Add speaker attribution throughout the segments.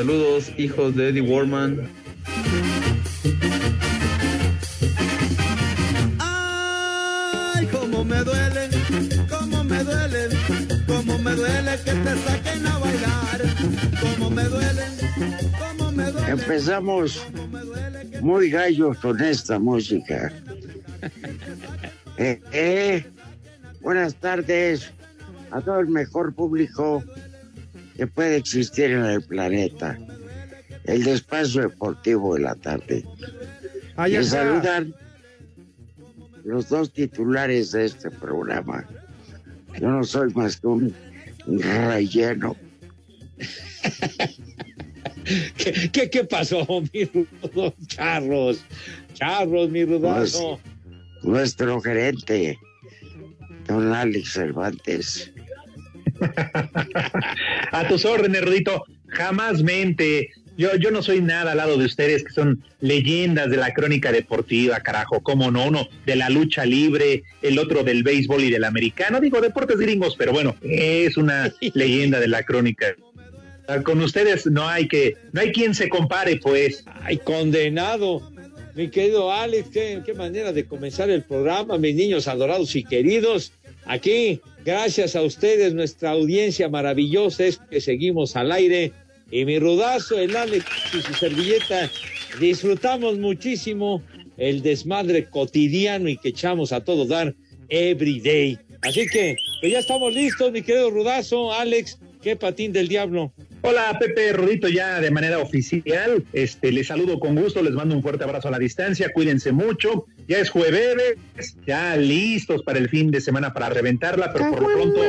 Speaker 1: Saludos, hijos de Eddie Warman.
Speaker 2: ¡Ay, cómo me duelen! ¡Cómo me duelen! ¡Cómo me duele que te saquen a bailar! ¡Cómo me duelen! ¡Cómo me duelen!
Speaker 3: Empezamos muy gallos con esta música. Eh, eh, buenas tardes a todo el mejor público que puede existir en el planeta. El despacio deportivo de la tarde.
Speaker 2: Está.
Speaker 3: saludan los dos titulares de este programa. Yo no soy más que un relleno.
Speaker 4: ¿Qué, qué, qué pasó, mi rudo? Charros. Charros, mi rudazo.
Speaker 3: Nuestro gerente, don Alex Cervantes.
Speaker 5: A tus órdenes, Rudito. Jamás mente. Yo, yo no soy nada al lado de ustedes, que son leyendas de la crónica deportiva, carajo. ¿Cómo no? Uno de la lucha libre, el otro del béisbol y del americano. Digo, deportes gringos, pero bueno, es una leyenda de la crónica. Con ustedes no hay que, no hay quien se compare, pues.
Speaker 4: Ay, condenado. Mi querido Alex, qué, qué manera de comenzar el programa, mis niños adorados y queridos. Aquí, gracias a ustedes, nuestra audiencia maravillosa es que seguimos al aire. Y mi rudazo, el Alex y su servilleta, disfrutamos muchísimo el desmadre cotidiano y que echamos a todo dar every day. Así que, pues ya estamos listos, mi querido rudazo, Alex, qué patín del diablo.
Speaker 5: Hola Pepe Rudito, ya de manera oficial, este, les saludo con gusto, les mando un fuerte abrazo a la distancia, cuídense mucho, ya es jueves, ya listos para el fin de semana para reventarla, pero por lo pronto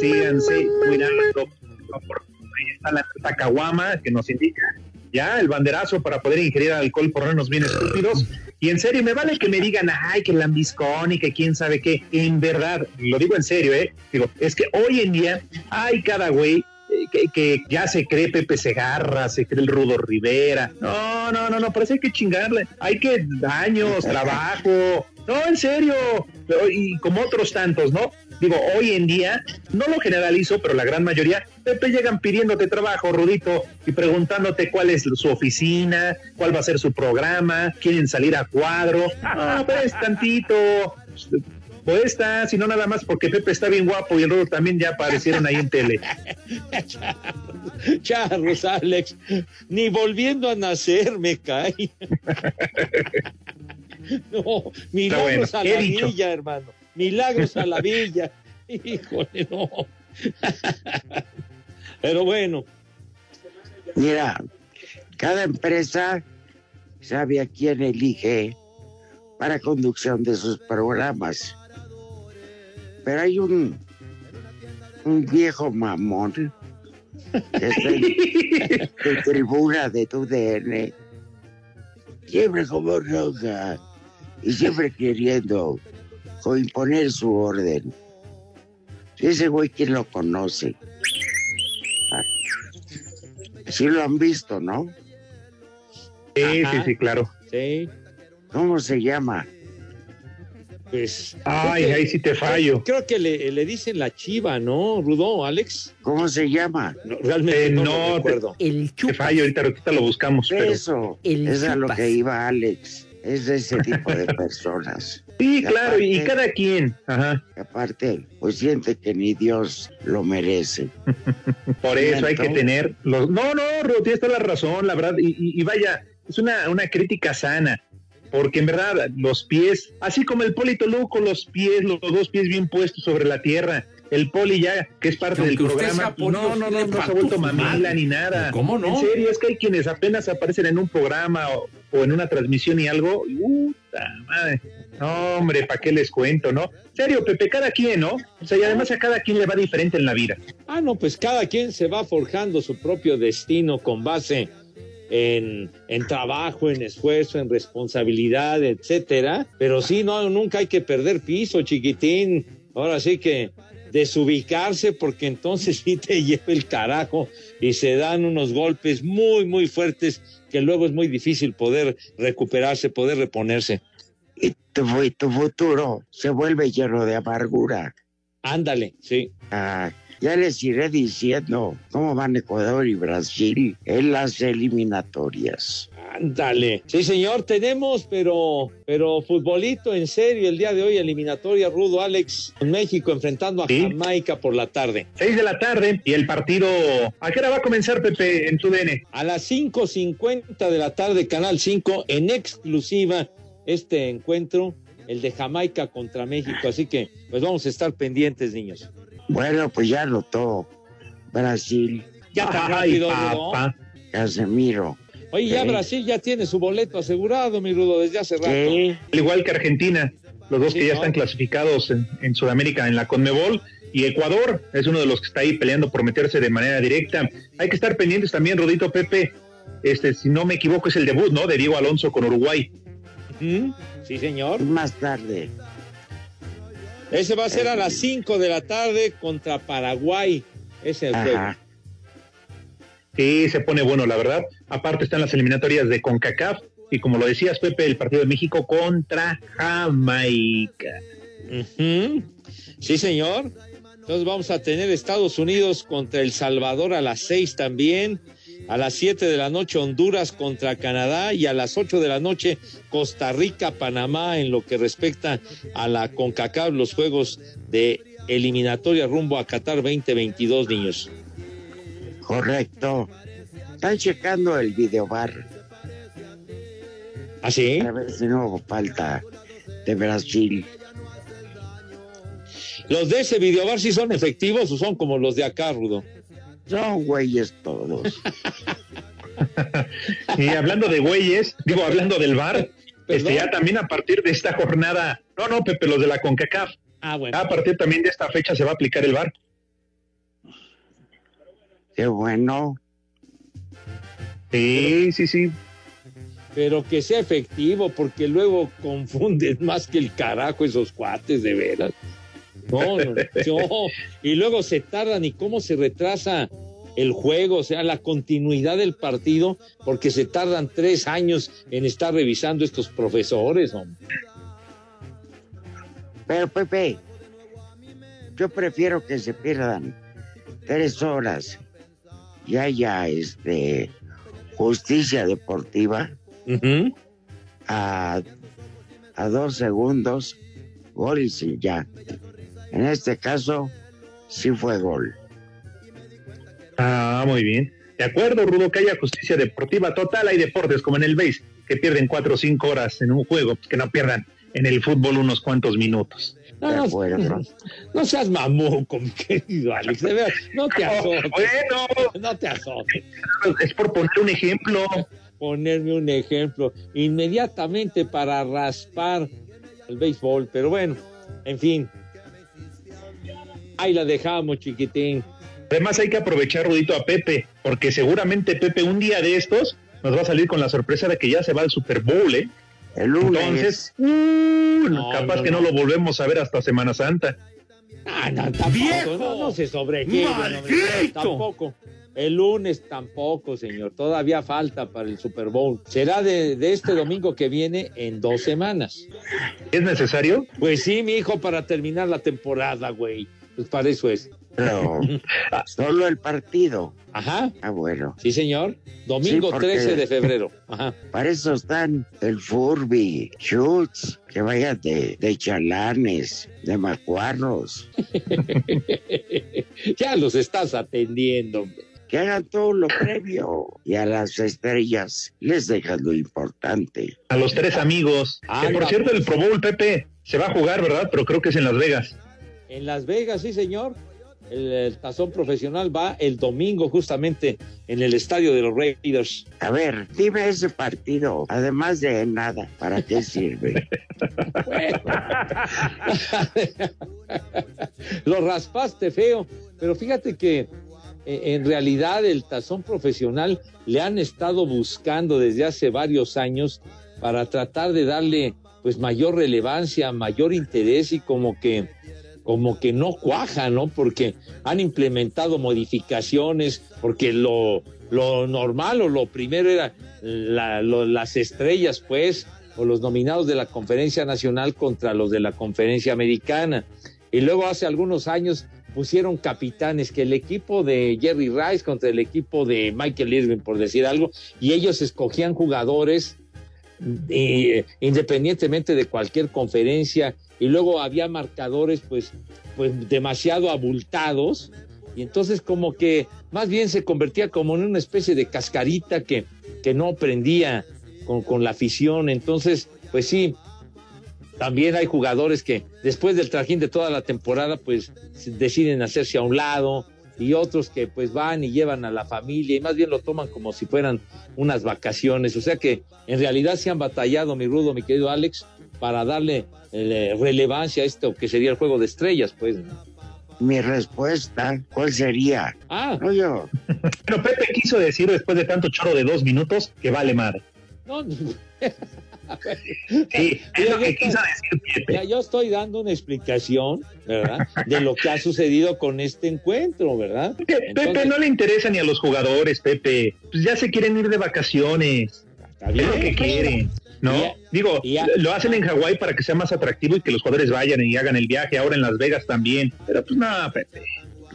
Speaker 5: síganse cuidando, ahí está la nota caguama que nos indica ya el banderazo para poder ingerir alcohol por no bien estúpidos. Y en serio, me vale que me digan, ay, que lambiscón y que quién sabe qué. En verdad, lo digo en serio, ¿eh? Digo, es que hoy en día hay cada güey que, que ya se cree Pepe Segarra, se cree el Rudo Rivera. No, no, no, no, parece que hay que chingarle. Hay que años, trabajo. No, en serio. Y como otros tantos, ¿no? Digo, hoy en día, no lo generalizo, pero la gran mayoría, Pepe llegan pidiéndote trabajo, Rudito, y preguntándote cuál es su oficina, cuál va a ser su programa, quieren salir a cuadro. Ah, pues tantito. Pues está, si no nada más porque Pepe está bien guapo y el Rudo también ya aparecieron ahí en tele.
Speaker 4: Charros, Alex, ni volviendo a nacer me cae. no, milagros
Speaker 5: bueno,
Speaker 4: a
Speaker 5: ¿qué
Speaker 4: la
Speaker 5: dicho?
Speaker 4: villa, hermano. Milagros a la villa. Híjole, no. Pero bueno,
Speaker 3: Mira, cada empresa sabe a quién elige para conducción de sus programas. Pero hay un, un viejo mamón que está en tu tribuna de tu DN siempre como roja y siempre queriendo imponer su orden. Ese güey, ¿quién lo conoce? Ah, sí lo han visto, ¿no?
Speaker 5: Sí, sí, sí, claro.
Speaker 4: Sí.
Speaker 3: ¿Cómo se llama?
Speaker 4: Pues.
Speaker 5: Ay, ahí sí te fallo.
Speaker 4: Creo que le, le, dicen la chiva, ¿no, Rudo, Alex?
Speaker 3: ¿Cómo se llama?
Speaker 4: No, realmente
Speaker 5: Eh,
Speaker 4: no,
Speaker 5: no,
Speaker 4: recuerdo.
Speaker 6: El
Speaker 5: Te fallo, ahorita, ahorita lo buscamos. Pero...
Speaker 3: Eso,
Speaker 6: El
Speaker 3: es a lo
Speaker 6: chupas.
Speaker 3: que iba Alex. Es de ese tipo de personas.
Speaker 5: Sí,
Speaker 3: Y
Speaker 5: claro, y
Speaker 3: aparte-
Speaker 5: cada quien. Ajá.
Speaker 3: que aparte, pues siente que ni Dios lo merece.
Speaker 5: Por eso hay que tener los. No, no, Rudo, tienes toda la razón, la verdad. Y, y- y vaya, es una, una crítica sana. Porque en verdad, los pies, así como el Polito Luco, los pies, los dos pies bien puestos sobre la tierra. El poli ya, que es parte
Speaker 7: Que
Speaker 5: del programa,
Speaker 7: poli,
Speaker 5: no, no, no, no se ha vuelto mamila ni nada.
Speaker 7: ¿Cómo no?
Speaker 5: En serio, es que hay quienes apenas aparecen en un programa o, o en una transmisión y algo. Puta madre. No, hombre, ¿para qué les cuento, no? En serio, Pepe, cada quien, ¿no? O sea, y además a cada quien le va diferente en la vida.
Speaker 4: Ah, no, pues cada quien se va forjando su propio destino con base en, en trabajo, en esfuerzo, en responsabilidad, etcétera. Pero sí, no, nunca hay que perder piso, chiquitín. Ahora sí que desubicarse porque entonces sí te lleva el carajo y se dan unos golpes muy, muy fuertes que luego es muy difícil poder recuperarse, poder reponerse.
Speaker 3: Y tu, fu- tu futuro se vuelve lleno de amargura.
Speaker 4: Ándale, sí.
Speaker 3: Ah, ya les iré diciendo cómo van Ecuador y Brasil en las eliminatorias.
Speaker 4: Ándale. Sí, señor, tenemos, pero, pero futbolito en serio el día de hoy, eliminatoria rudo, Alex, con México enfrentando a
Speaker 5: Sí.
Speaker 4: Jamaica por la tarde.
Speaker 5: Seis de la tarde y el partido. ¿A qué hora va a comenzar, Pepe, en tu DN?
Speaker 4: A las 5.50 de la tarde, Canal 5, en exclusiva, este encuentro, el de Jamaica contra México. Así que, pues vamos a estar pendientes, niños.
Speaker 3: Bueno, pues ya notó Brasil,
Speaker 4: Ya tan
Speaker 5: Ay,
Speaker 4: rápido, Rudo.
Speaker 5: papá.
Speaker 3: Casemiro.
Speaker 4: Oye, ya. Brasil ya tiene su boleto asegurado, mi Rudo, desde hace rato.
Speaker 3: Sí,
Speaker 5: Al igual que Argentina, los dos
Speaker 4: Sí,
Speaker 5: que ya
Speaker 4: ¿no?
Speaker 5: están clasificados en, en Sudamérica en la Conmebol. Y Ecuador es uno de los que está ahí peleando por meterse de manera directa. Hay que estar pendientes también, Rodito Pepe. Este, si no me equivoco, es el debut, ¿no? De Diego Alonso con Uruguay.
Speaker 4: Sí, señor.
Speaker 3: más tarde.
Speaker 4: Ese va a ser a las 5 de la tarde contra Paraguay. Ese es el juego.
Speaker 5: Sí, se pone bueno, la verdad. Aparte están las eliminatorias de CONCACAF. Y como lo decías, Pepe, el partido de México contra Jamaica.
Speaker 4: Sí, señor. Entonces vamos a tener Estados Unidos contra El Salvador a las 6 también. A las 7 de la noche Honduras contra Canadá y a las 8 de la noche Costa Rica, Panamá en lo que respecta a la CONCACAF, los juegos de eliminatoria rumbo a Qatar 2022, niños.
Speaker 3: Correcto. Están checando el videobar
Speaker 4: ¿Ah, sí?
Speaker 3: a ver si no falta de Brasil.
Speaker 4: ¿Los de ese videobar sí son efectivos o son como los de acá, Rudo?
Speaker 3: Son güeyes todos.
Speaker 5: Y hablando de güeyes, digo, hablando del bar, este, ya también a partir de esta jornada, no, no, Pepe, los de la CONCACAF,
Speaker 4: Ah, bueno.
Speaker 5: a partir también de esta fecha se va a aplicar el bar.
Speaker 3: Qué bueno.
Speaker 5: Sí, sí, sí.
Speaker 4: Pero que sea efectivo, porque luego confunden más que el carajo esos cuates, de veras. No, no, no. Y luego se tardan y cómo se retrasa el juego, o sea, la continuidad del partido, porque se tardan tres años en estar revisando estos profesores, hombre.
Speaker 3: Pero Pepe, yo prefiero que se pierdan tres horas y haya este justicia deportiva a, a dos segundos, gol y ya. En este caso, sí fue gol.
Speaker 5: Ah, muy bien. De acuerdo, Rudo, que haya justicia deportiva total. Hay deportes como en el base, que pierden cuatro o cinco horas en un juego, pues que no pierdan en el fútbol unos cuantos minutos.
Speaker 4: No, no, no seas mamuco, mi querido Alex, de no te azotes,
Speaker 5: Bueno,
Speaker 4: no te azotes.
Speaker 5: es por poner un ejemplo.
Speaker 4: ponerme un ejemplo inmediatamente para raspar el béisbol, pero bueno, en fin. Ahí la dejamos, chiquitín.
Speaker 5: Además hay que aprovechar, Rudito, a Pepe, porque seguramente Pepe un día de estos nos va a salir con la sorpresa de que ya se va al Super Bowl, ¿eh?
Speaker 3: El lunes.
Speaker 5: Entonces, uh,
Speaker 4: No,
Speaker 5: capaz
Speaker 4: no,
Speaker 5: que no.
Speaker 4: no.
Speaker 5: lo volvemos a ver hasta Semana Santa.
Speaker 4: Ah, no, tampoco, no, no se sobregire. Tampoco. El lunes tampoco, señor. Todavía falta para el Super Bowl. Será de, de este domingo que viene en dos semanas.
Speaker 5: ¿Es necesario?
Speaker 4: Pues sí, mi hijo, para terminar la temporada, güey. Pues para eso es.
Speaker 3: Pero solo el partido.
Speaker 4: Ajá.
Speaker 3: Ah, bueno.
Speaker 4: Sí, señor. Domingo
Speaker 3: Sí, porque-
Speaker 4: 13 de febrero. Ajá.
Speaker 3: Para eso están el Furby, Schutz, que vayan de, de chalanes, de macuarros,
Speaker 4: ya los estás atendiendo. hombre.
Speaker 3: que hagan todo lo previo. Y a las estrellas les dejan lo importante.
Speaker 5: A los tres amigos.
Speaker 4: Ah,
Speaker 5: que por
Speaker 4: no,
Speaker 5: cierto, el Pro Bowl, Pepe, se va a jugar, ¿verdad? Pero creo que es en Las Vegas.
Speaker 4: En Las Vegas, sí, señor. El, el tazón profesional va el domingo justamente en el estadio de los Raiders.
Speaker 3: A ver, dime ese partido, además de nada, ¿para qué sirve?
Speaker 4: Lo raspaste feo, pero fíjate que eh, en realidad el tazón profesional le han estado buscando desde hace varios años para tratar de darle pues mayor relevancia, mayor interés y como que como que no cuaja, ¿no? Porque han implementado modificaciones, porque lo, lo normal o lo primero era las estrellas, pues, o los nominados de la conferencia nacional contra los de la conferencia americana. Y luego hace algunos años pusieron capitanes, que el equipo de Jerry Rice contra el equipo de Michael Irving, por decir algo, y ellos escogían jugadores eh, independientemente de cualquier conferencia, y luego había marcadores pues, pues demasiado abultados, y entonces como que más bien se convertía como en una especie de cascarita que, que no prendía con, con la afición, entonces pues sí, también hay jugadores que después del trajín de toda la temporada pues deciden hacerse a un lado y otros que pues van y llevan a la familia y más bien lo toman como si fueran unas vacaciones. O sea que en realidad se han batallado, mi rudo, mi querido Alex, para darle eh, relevancia a esto que sería el juego de estrellas, pues. ¿no?
Speaker 3: Mi respuesta, ¿cuál sería?
Speaker 4: Ah,
Speaker 3: No yo.
Speaker 5: Pero Pepe quiso decir después de tanto choro de dos minutos que vale madre.
Speaker 4: no,
Speaker 5: Sí, es lo que quiso decir Pepe.
Speaker 4: ya yo estoy dando una explicación, ¿verdad? De lo que ha sucedido con este encuentro, ¿verdad?
Speaker 5: Que Pepe
Speaker 4: Entonces-
Speaker 5: no le interesa ni a los jugadores, Pepe. Pues ya se quieren ir de vacaciones.
Speaker 4: Está
Speaker 5: Es lo que quieren. ¿No? Digo, lo hacen en Hawái para que sea más atractivo y que los jugadores vayan y hagan el viaje. Ahora en Las Vegas también. Pero pues nada, Pepe.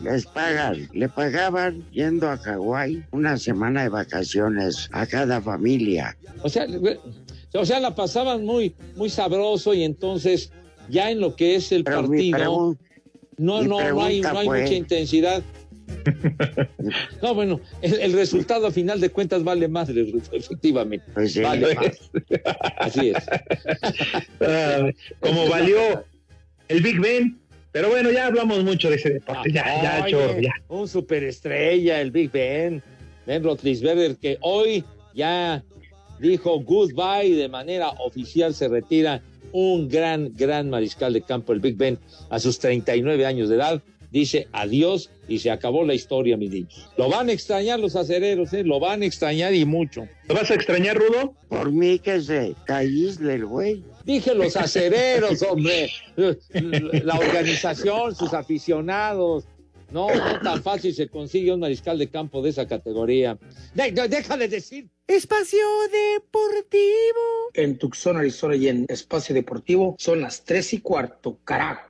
Speaker 3: Les pagan, le pagaban yendo a Hawái una semana de vacaciones a cada familia.
Speaker 4: O sea, o sea, la pasaban muy, muy sabroso y entonces ya en lo que es el
Speaker 3: Pero
Speaker 4: partido, no, no, no hay, no hay
Speaker 3: fue-
Speaker 4: mucha intensidad. No, bueno, el, el resultado a final de cuentas vale más, efectivamente.
Speaker 3: Pues sí.
Speaker 4: Vale más. Así es.
Speaker 5: Ah, como valió el Big Ben. Pero bueno, ya hablamos mucho de ese deporte. Ya, ya,
Speaker 4: Oye,
Speaker 5: chorro, ya.
Speaker 4: Un superestrella, el Big Ben, Ben Roethlisberger, que hoy ya dijo goodbye de manera oficial, se retira un gran, gran mariscal de campo, el Big Ben, a sus 39 años de edad. Dice adiós y se acabó la historia, mis niños. Lo van a extrañar los acereros, ¿eh? lo van a extrañar y mucho.
Speaker 5: ¿Lo vas a extrañar, Rudo?
Speaker 3: Por mí que se caísle el güey.
Speaker 4: Dije los acereros, hombre. La organización, sus aficionados. No, no tan fácil se consigue un mariscal de campo de esa categoría. De- de- déjale decir.
Speaker 7: Espacio Deportivo. En Tucson, Arizona y en Espacio Deportivo son las tres y cuarto, carajo.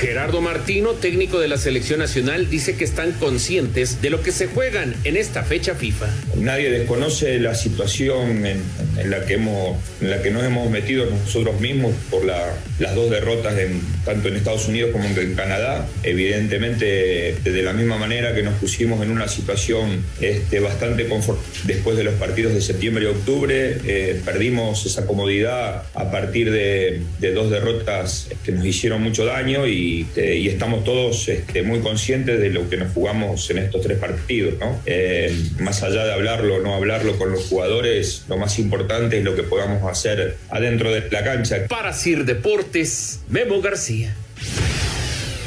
Speaker 8: Gerardo Martino, técnico de la selección nacional, dice que están conscientes de lo que se juegan en esta fecha FIFA.
Speaker 9: Nadie desconoce la situación en, en la, que hemos, en la que nos hemos metido nosotros mismos por la- las dos derrotas en- tanto en Estados Unidos como en Canadá. Evidentemente, de la misma manera que nos pusimos en una situación este, bastante confort después de los partidos de septiembre y octubre, eh, perdimos esa comodidad a partir de, de dos derrotas que nos hicieron mucho daño y, eh, y estamos todos este, muy conscientes de lo que nos jugamos en estos tres partidos. ¿no? Eh, más allá de hablarlo o no hablarlo con los jugadores, lo más importante es lo que podamos hacer adentro de la cancha.
Speaker 8: Para Sir Deportes, Memo García.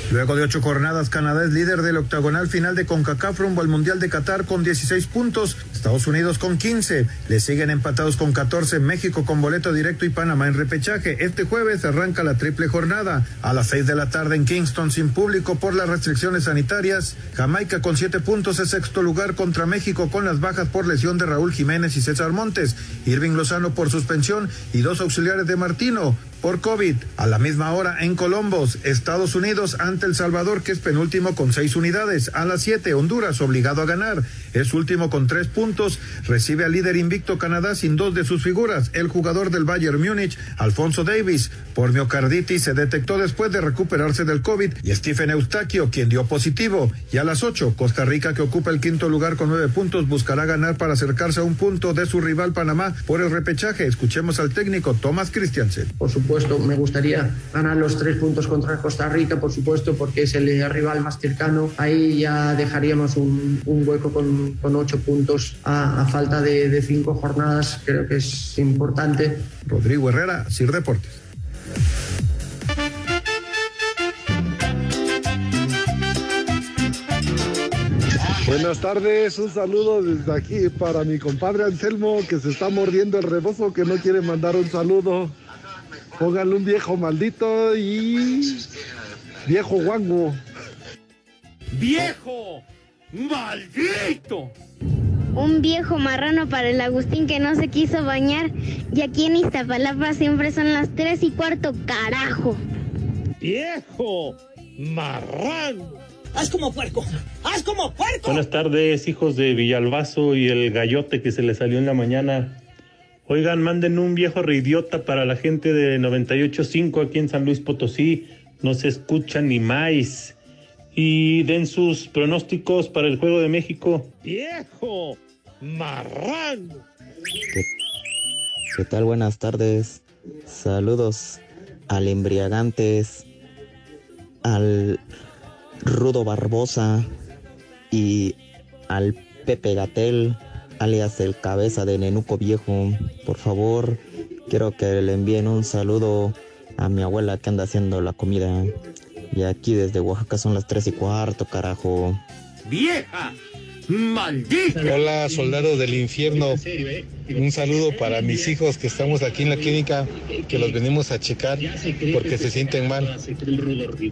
Speaker 10: Luego de ocho jornadas, Canadá es líder del octagonal final de CONCACAF rumbo al Mundial de Qatar con 16 puntos, Estados Unidos con 15, le siguen empatados con 14 México con boleto directo y Panamá en repechaje. Este jueves arranca la triple jornada. A las 6 de la tarde en Kingston sin público por las restricciones sanitarias, Jamaica con 7 puntos es sexto lugar contra México con las bajas por lesión de Raúl Jiménez y César Montes, Irving Lozano por suspensión y dos auxiliares de Martino por COVID. A la misma hora en Colombos, Estados Unidos ante El Salvador, que es penúltimo con seis unidades. A las siete, Honduras obligado a ganar. Es último con tres puntos. Recibe al líder invicto Canadá sin dos de sus figuras. El jugador del Bayern Múnich, Alfonso Davis, por miocarditis se detectó después de recuperarse del COVID. Y Stephen Eustaquio, quien dio positivo. Y a las ocho, Costa Rica, que ocupa el quinto lugar con nueve puntos, buscará ganar para acercarse a un punto de su rival Panamá por el repechaje. Escuchemos al técnico Thomas Christiansen.
Speaker 11: Por supuesto, me gustaría ganar los tres puntos contra Costa Rica, por supuesto, porque es el rival más cercano. Ahí ya dejaríamos un, un hueco con, con, ocho puntos a, a falta de, de, cinco jornadas. Creo que es importante.
Speaker 10: Rodrigo Herrera, Sir Deportes.
Speaker 12: Buenas tardes, un saludo desde aquí para mi compadre Anselmo que se está mordiendo el rebozo que no quiere mandar un saludo. Pónganle un viejo maldito y viejo guango.
Speaker 4: ¡Viejo! ¡Maldito!
Speaker 13: Un viejo marrano para el Agustín que no se quiso bañar. Y aquí en Iztapalapa siempre son las tres y cuarto, carajo.
Speaker 4: ¡Viejo! ¡Marrano!
Speaker 14: ¡Haz como puerco! ¡Haz como puerco!
Speaker 15: Buenas tardes, hijos de Villalbazo y el gallote que se le salió en la mañana. Oigan, manden un viejo reidiota para la gente de 98.5 aquí en San Luis Potosí. No se escucha ni más. Y den sus pronósticos para el Juego de México.
Speaker 4: ¡Viejo! ¡Marrano!
Speaker 16: ¿Qué, ¿Qué tal? Buenas tardes. Saludos al Embriagantes, al Rudo Barbosa y al Pepe Gatel, alias el cabeza de Nenuco Viejo. Por favor, quiero que le envíen un saludo a mi abuela que anda haciendo la comida. Y aquí desde Oaxaca son las tres y cuarto, carajo.
Speaker 4: ¡Vieja! ¡Maldita!
Speaker 17: Hola, soldados del infierno. Un saludo para mis hijos que estamos aquí en la clínica, que los venimos a checar porque se sienten mal.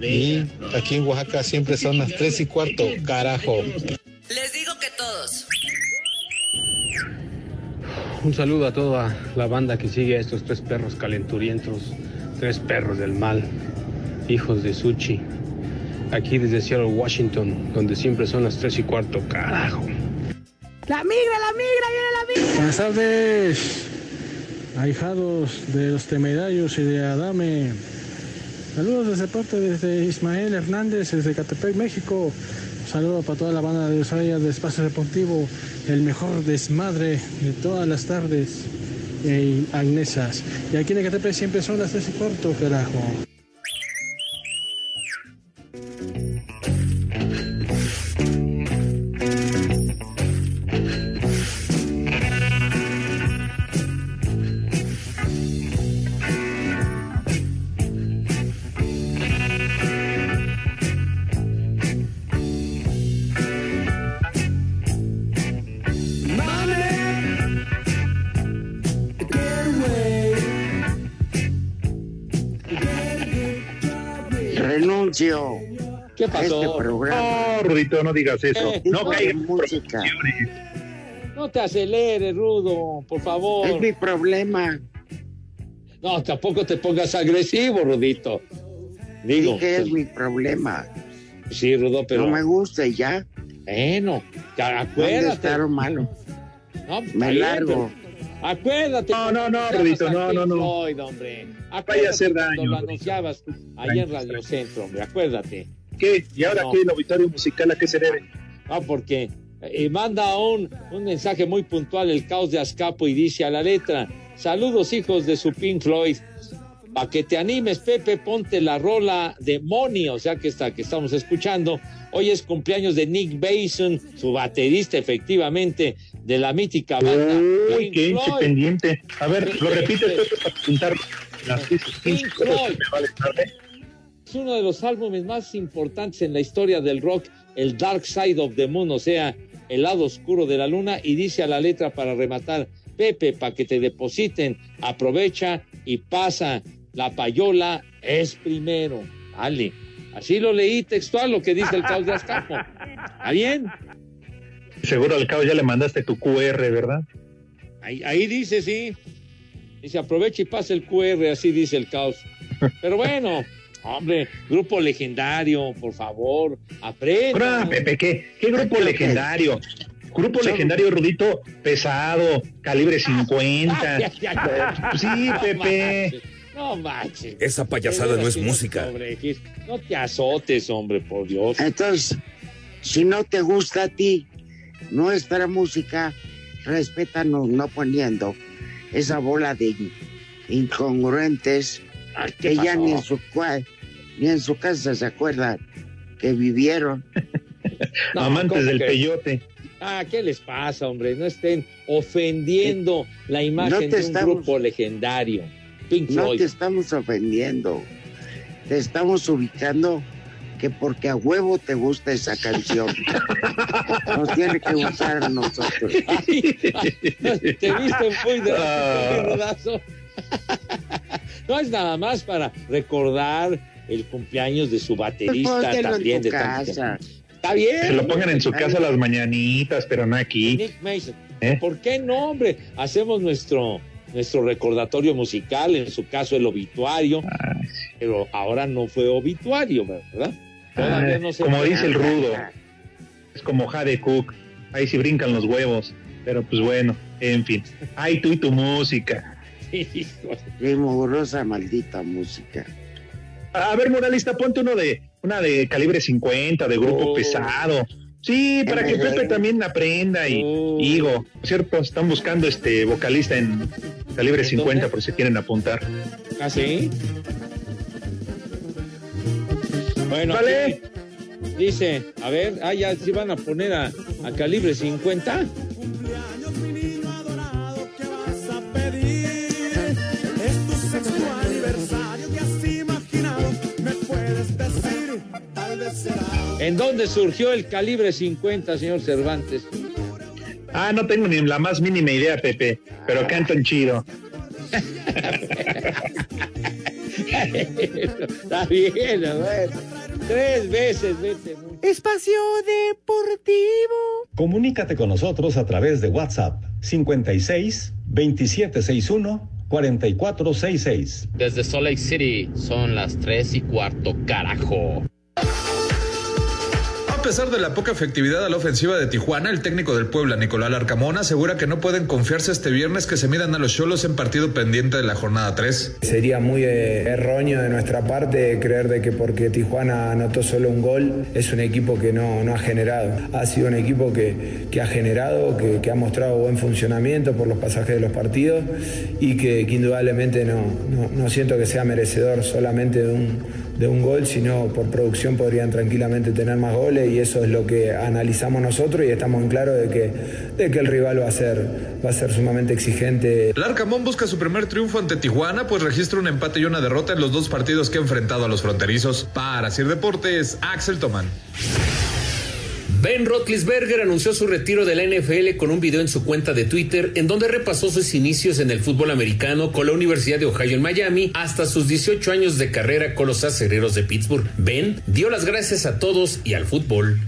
Speaker 17: Y aquí en Oaxaca siempre son las tres y cuarto, carajo.
Speaker 14: Les digo que todos.
Speaker 18: Un saludo a toda la banda que sigue a estos tres perros calenturientos, tres perros del mal, hijos de Suchi. Aquí desde Seattle, Washington, donde siempre son las tres y cuarto, carajo.
Speaker 19: La migra, la migra, viene la migra.
Speaker 20: Buenas tardes, ahijados de los temerarios y de Adame. Saludos desde parte desde Ismael Hernández, desde Catepec, México. Saludos para toda la banda de Usaya de Espacio Deportivo, el mejor desmadre de todas las tardes y agnesas. Y aquí en Catepec siempre son las tres y cuarto, carajo.
Speaker 4: ¿Qué pasó?
Speaker 3: Este programa.
Speaker 5: No, Rudito, no digas eso.
Speaker 4: Eh,
Speaker 5: no caigas
Speaker 3: música.
Speaker 4: No te aceleres, Rudo, por favor.
Speaker 3: Es mi problema.
Speaker 4: No, tampoco te pongas agresivo, Rudito. Digo.
Speaker 3: Dije, es mi problema.
Speaker 4: Sí, Rudo, pero.
Speaker 3: No me gusta y ya.
Speaker 4: Bueno, ya
Speaker 3: ¿Dónde
Speaker 4: acuérdate.
Speaker 3: lo malo?
Speaker 4: No,
Speaker 3: Me
Speaker 4: bien,
Speaker 3: largo.
Speaker 4: pero Acuérdate.
Speaker 5: No, no, no,
Speaker 4: cuando
Speaker 5: Rudito, no, no, no.
Speaker 4: Floyd, hombre.
Speaker 5: Vaya a
Speaker 4: Acuérdate
Speaker 5: hacer
Speaker 4: cuando
Speaker 5: daño,
Speaker 4: lo
Speaker 5: Rudito.
Speaker 4: anunciabas ahí en Radio Centro, hombre. Acuérdate.
Speaker 5: ¿Qué? ¿Y ahora
Speaker 4: No.
Speaker 5: qué? ¿El auditorio musical a qué se debe?
Speaker 4: Ah, porque eh, manda un, un mensaje muy puntual el caos de Azcapo y dice a la letra, saludos hijos de su Pink Floyd, para que te animes Pepe, ponte la rola de Money, o sea que está que estamos escuchando. Hoy es cumpleaños de Nick Bason, su baterista efectivamente de la mítica banda.
Speaker 5: Uy, qué hinche
Speaker 4: Floyd.
Speaker 5: pendiente. A ver, lo repites para apuntar las
Speaker 4: Pink Floyd.
Speaker 5: Me vale tarde.
Speaker 4: Es uno de los álbumes más importantes en la historia del rock, el Dark Side of the Moon, o sea, el lado oscuro de la luna, y dice a la letra para rematar, Pepe, para que te depositen, aprovecha y pasa, la payola es primero. Dale. Así lo leí textual lo que dice el caos de Azcapo. ¿Está bien?
Speaker 5: Seguro al caos ya le mandaste tu QR, ¿verdad?
Speaker 4: Ahí, ahí dice, sí. Dice, aprovecha y pasa el QR, así dice el caos. Pero bueno, hombre, grupo legendario, por favor, aprenda.
Speaker 5: Ahora, Pepe, ¿qué, qué grupo legendario? Grupo legendario Rudito pesado, calibre 50.
Speaker 4: Ya, ya, ya.
Speaker 5: Sí,
Speaker 4: No
Speaker 5: Pepe.
Speaker 4: manches, No manches.
Speaker 21: Esa payasada no es música.
Speaker 4: No te azotes, hombre, por Dios.
Speaker 3: Entonces, si no te gusta a ti nuestra música, respétanos no poniendo esa bola de in- incongruentes
Speaker 4: ¿qué
Speaker 3: que ya ni en su ni en su casa se acuerdan que vivieron.
Speaker 4: No,
Speaker 5: Amantes
Speaker 4: ¿cómo
Speaker 5: del
Speaker 4: que?
Speaker 5: peyote.
Speaker 4: Ah, ¿qué les pasa, hombre? No estén ofendiendo la imagen de un
Speaker 3: estamos-
Speaker 4: grupo legendario. Pink
Speaker 3: No
Speaker 4: Floyd.
Speaker 3: te estamos ofendiendo, te estamos ubicando que porque a huevo te gusta esa canción. Nos tiene que gustar a nosotros.
Speaker 4: Te viste muy de
Speaker 3: Ah.
Speaker 4: No es nada más para recordar el cumpleaños de su baterista
Speaker 3: Pues en
Speaker 4: también
Speaker 3: tu
Speaker 4: de
Speaker 3: casa.
Speaker 4: Está bien.
Speaker 5: Que lo pongan en su casa las mañanitas, pero no aquí.
Speaker 4: Nick Mason.
Speaker 5: ¿Eh?
Speaker 4: ¿Por qué no, hombre? Hacemos nuestro, nuestro recordatorio musical, en su caso el obituario, pero ahora no fue obituario, ¿verdad? Todavía no se
Speaker 5: como dice el rudo, es como Jade Cook. Ahí sí brincan los huevos. Pero pues bueno, en fin. Ay, tú y tu música.
Speaker 3: Qué mugrosa maldita música.
Speaker 5: A ver, muralista, ponte uno de una de calibre 50, de grupo
Speaker 4: Oh.
Speaker 5: pesado. Sí, para que Pepe también aprenda y
Speaker 4: Oh.
Speaker 5: Cierto, están buscando este vocalista en calibre 50 por si quieren apuntar.
Speaker 4: ¿Ah, sí? Bueno,
Speaker 5: Vale.
Speaker 4: dice, a ver, ah, ya se van a poner a, a calibre 50.
Speaker 2: Es tu sexto aniversario que has imaginado. Me puedes decir, tal vez será.
Speaker 4: ¿En dónde surgió el calibre 50, señor Cervantes?
Speaker 5: Ah, no tengo ni la más mínima idea, Pepe, pero cantan chido.
Speaker 4: Está bien, a ver. Tres veces, vete.
Speaker 19: Espacio Deportivo.
Speaker 22: Comunícate con nosotros a través de WhatsApp 56 2761 4466.
Speaker 23: Desde Salt Lake City son las tres y cuarto, carajo.
Speaker 24: A pesar de la poca efectividad a la ofensiva de Tijuana, el técnico del Puebla, Nicolás Larcamón, asegura que no pueden confiarse este viernes que se midan a los Cholos en partido pendiente de la jornada 3.
Speaker 25: Sería muy eh, erróneo de nuestra parte creer de que porque Tijuana anotó solo un gol es un equipo que no, no ha generado. Ha sido un equipo que, que ha generado, que, ha mostrado buen funcionamiento por los pasajes de los partidos y que, indudablemente no, no siento que sea merecedor solamente de un, de un gol, sino por producción podrían tranquilamente tener más goles y eso es lo que analizamos nosotros y estamos en claro de que, de que el rival va a ser, va a ser sumamente exigente.
Speaker 24: Larcamón busca su primer triunfo ante Tijuana, pues registra un empate y una derrota en los dos partidos que ha enfrentado a los fronterizos. Para Sir Deportes, Axel Tomán.
Speaker 8: Ben Roethlisberger anunció su retiro de la NFL con un video en su cuenta de Twitter en donde repasó sus inicios en el fútbol americano con la Universidad de Ohio en Miami hasta sus 18 años de carrera con los acereros de Pittsburgh. Ben dio las gracias a todos y al fútbol.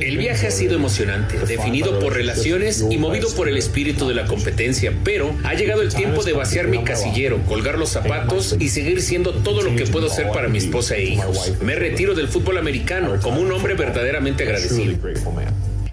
Speaker 8: El viaje ha sido emocionante, definido por relaciones y movido por el espíritu de la competencia, pero ha llegado el tiempo de vaciar mi casillero, colgar los zapatos y seguir siendo todo lo que puedo ser para mi esposa e hijos. Me retiro del fútbol americano como un hombre verdaderamente agradecido.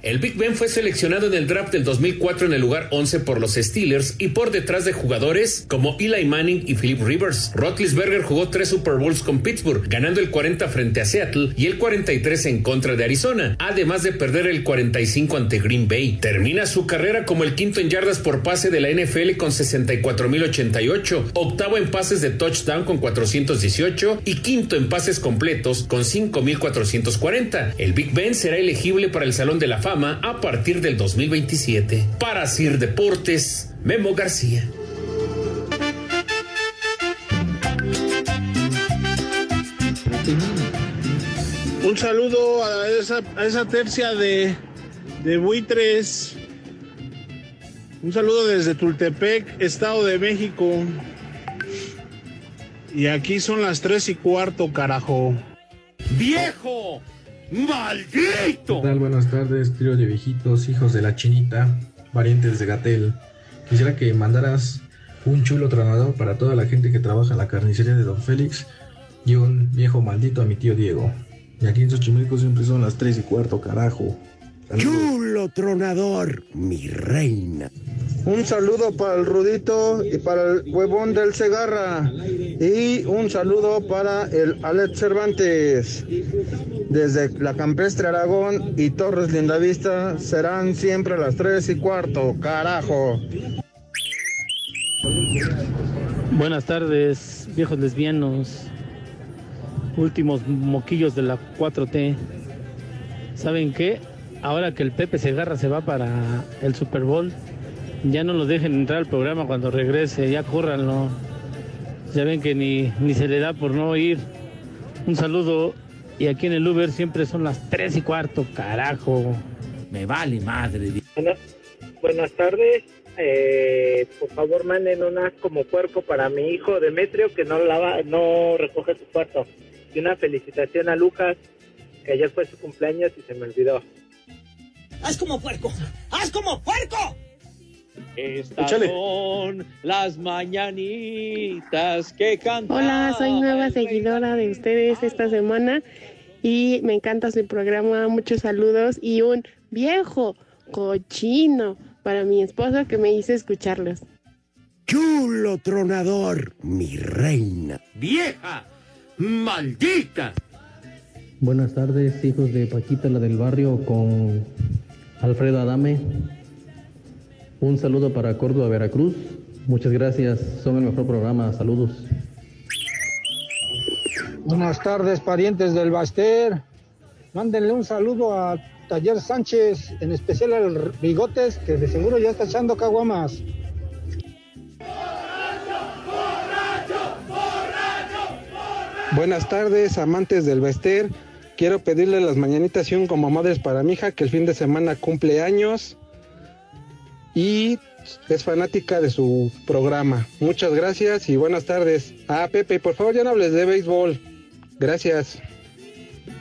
Speaker 8: El Big Ben fue seleccionado en el draft del 2004 en el lugar 11 por los Steelers y por detrás de jugadores como Eli Manning y Philip Rivers. Roethlisberger jugó tres Super Bowls con Pittsburgh, ganando el 40 frente a Seattle y el 43 en contra de Arizona, además de perder el 45 ante Green Bay. Termina su carrera como el quinto en yardas por pase de la NFL con 64.088, octavo en pases de touchdown con 418 y quinto en pases completos con 5.440. El Big Ben será elegible para el Salón de la Fama a partir del 2027. Para Sir Deportes, Memo García.
Speaker 20: saludo a esa, a esa tercia de, de buitres. Un saludo desde Tultepec, Estado de México. Y aquí son las tres y cuarto, carajo.
Speaker 4: ¡Viejo! ¡Maldito!
Speaker 26: ¿Qué tal? Buenas tardes, trío de viejitos, hijos de la chinita, parientes de Gatel. Quisiera que mandaras un chulo tronador para toda la gente que trabaja en la carnicería de Don Félix y un viejo maldito a mi tío Diego. Y aquí en Xochimilco siempre son las 3 y cuarto, carajo.
Speaker 21: Chulo tronador, mi reina.
Speaker 27: Un saludo para el Rudito y para el huevón del Segarra. Y un saludo para el Alex Cervantes. Desde la Campestre Aragón y Torres Lindavista serán siempre las 3 y cuarto, carajo.
Speaker 28: Buenas tardes, viejos lesbianos, últimos moquillos de la 4T. ¿Saben qué? Ahora que el Pepe Segarra se va para el Super Bowl, ya no lo dejen entrar al programa cuando regrese, ya córranlo. Ya ven que ni, ni se le da por no ir. Un saludo y aquí en el Uber siempre son las 3 y cuarto, carajo.
Speaker 4: Me vale madre.
Speaker 29: Buenas, buenas tardes. Eh, por favor, manden unas como puerco para mi hijo Demetrio que no lava, no recoge su cuarto. Y una felicitación a Lucas, que ayer fue su cumpleaños y se me olvidó.
Speaker 14: ¡Haz como puerco! ¡Haz como puerco!
Speaker 4: Estas son las mañanitas que cantan.
Speaker 30: Hola, soy nueva seguidora de ustedes esta semana y me encanta su programa. Muchos saludos y un viejo cochino para mi esposo que me hizo escucharlos.
Speaker 21: Chulo tronador, mi reina.
Speaker 4: ¡Vieja! ¡Maldita!
Speaker 26: Buenas tardes, hijos de Paquita, la del barrio, con Alfredo Adame. Un saludo para Córdoba, Veracruz. Muchas gracias, son el mejor programa. Saludos.
Speaker 27: Buenas tardes, parientes del Baster. Mándenle un saludo a Taller Sánchez, en especial al Bigotes, que de seguro ya está echando caguamas. Buenas tardes, amantes del Bester. Quiero pedirle las mañanitas y un como madres para mi hija que el fin de semana cumple años y es fanática de su programa. Muchas gracias y buenas tardes. Ah, Pepe, por favor ya no hables de béisbol. Gracias.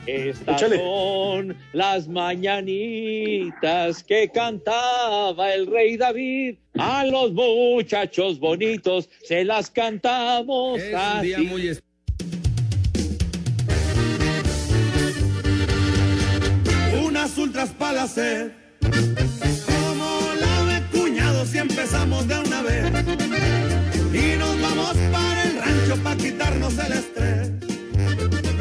Speaker 4: Estas son las mañanitas que cantaba el rey David. A los muchachos bonitos se las cantamos
Speaker 31: Es un
Speaker 4: así.
Speaker 31: día muy
Speaker 2: ultras para hacer. Como la de cuñados y empezamos de una vez. Y nos vamos para el rancho para quitarnos el estrés.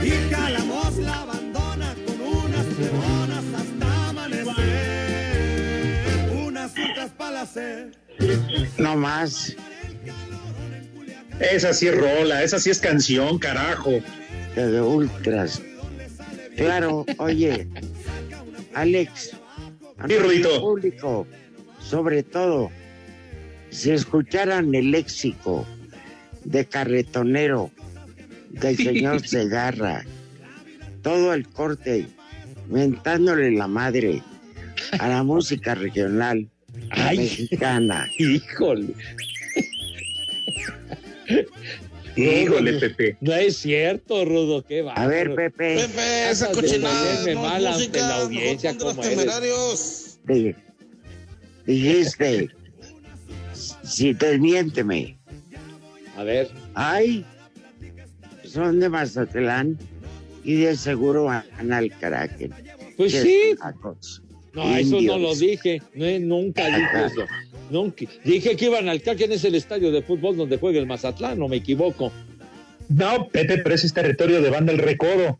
Speaker 2: Y jalamos la abandona con unas plebonas hasta amanecer. Unas ultras para hacer.
Speaker 3: No más.
Speaker 5: Esa sí es rola, esa sí es canción, carajo.
Speaker 3: De ultras. Claro, oye, Alex, a
Speaker 5: Sí,
Speaker 3: nuestro público, sobre todo, si escucharan el léxico de carretonero del señor Segarra, todo el corte, mentándole la madre a la música regional
Speaker 4: Ay.
Speaker 3: mexicana.
Speaker 4: Híjole.
Speaker 5: Híjole,
Speaker 4: Rudo,
Speaker 5: Pepe.
Speaker 4: No es cierto, Rudo, qué va.
Speaker 3: A ver, Pepe.
Speaker 4: Pepe, esa cochinada. mal ante la audiencia como eres.
Speaker 3: Di- dijiste, si desmiénteme.
Speaker 4: A ver.
Speaker 3: Ay, son de Mazatlán y de seguro van al Kraken.
Speaker 4: Pues sí. No, eso no lo dije. No, nunca dije eso. Dije que iban al Kraken, es el estadio de fútbol donde juega el Mazatlán, no me equivoco.
Speaker 5: No, Pepe, pero ese es territorio de banda El Recodo.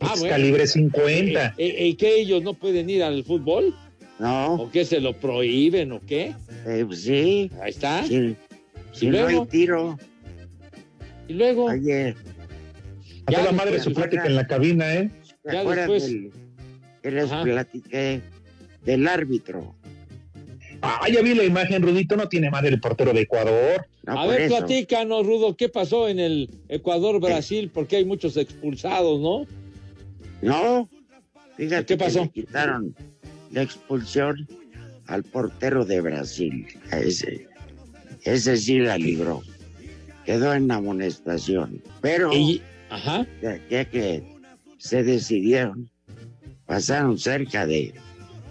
Speaker 4: Ah,
Speaker 5: es
Speaker 4: bueno.
Speaker 5: calibre 50.
Speaker 4: ¿Y, y- y qué ellos no pueden ir al fútbol?
Speaker 3: No.
Speaker 4: ¿O qué se lo prohíben o qué?
Speaker 3: Eh, pues sí.
Speaker 4: Ahí está.
Speaker 3: Si, si
Speaker 4: ¿Y
Speaker 3: no hay
Speaker 4: luego?
Speaker 3: tiro.
Speaker 4: Y luego.
Speaker 3: Oye,
Speaker 5: A
Speaker 4: Ya
Speaker 5: toda madre
Speaker 4: después-
Speaker 5: su plática en la cabina, ¿eh?
Speaker 3: ¿te
Speaker 4: Ya después-
Speaker 3: del- que les
Speaker 4: Ajá.
Speaker 3: platiqué del árbitro?
Speaker 5: Ah, ya vi la imagen, Rudito, no tiene madre el portero de Ecuador.
Speaker 3: No,
Speaker 4: A ver,
Speaker 3: eso.
Speaker 4: platícanos, Rudo, ¿qué pasó en el Ecuador-Brasil? Porque hay muchos expulsados, ¿no?
Speaker 3: No, fíjate
Speaker 4: ¿Qué pasó?
Speaker 3: que le quitaron la expulsión al portero de Brasil. A ese, ese sí la libró. Quedó en amonestación. Pero
Speaker 4: Ajá.
Speaker 3: ya, ya que se decidieron, pasaron cerca de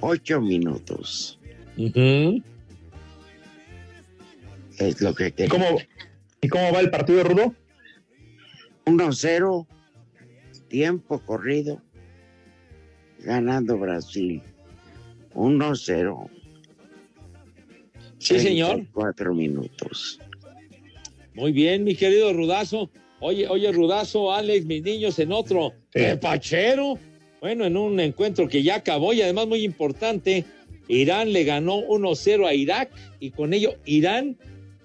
Speaker 3: ocho minutos. Es lo que quería.
Speaker 5: ¿Cómo, ¿Y cómo va el partido, Rudo?
Speaker 3: 1-0, tiempo corrido, ganando Brasil. 1-0.
Speaker 4: Sí, señor.
Speaker 3: Cuatro minutos.
Speaker 4: Muy bien, mi querido Rudazo. Oye, oye, Rudazo, Alex, mis niños en otro eh, pachero. Bueno, en un encuentro que ya acabó y además muy importante, Irán le ganó 1-0 a Irak y con ello Irán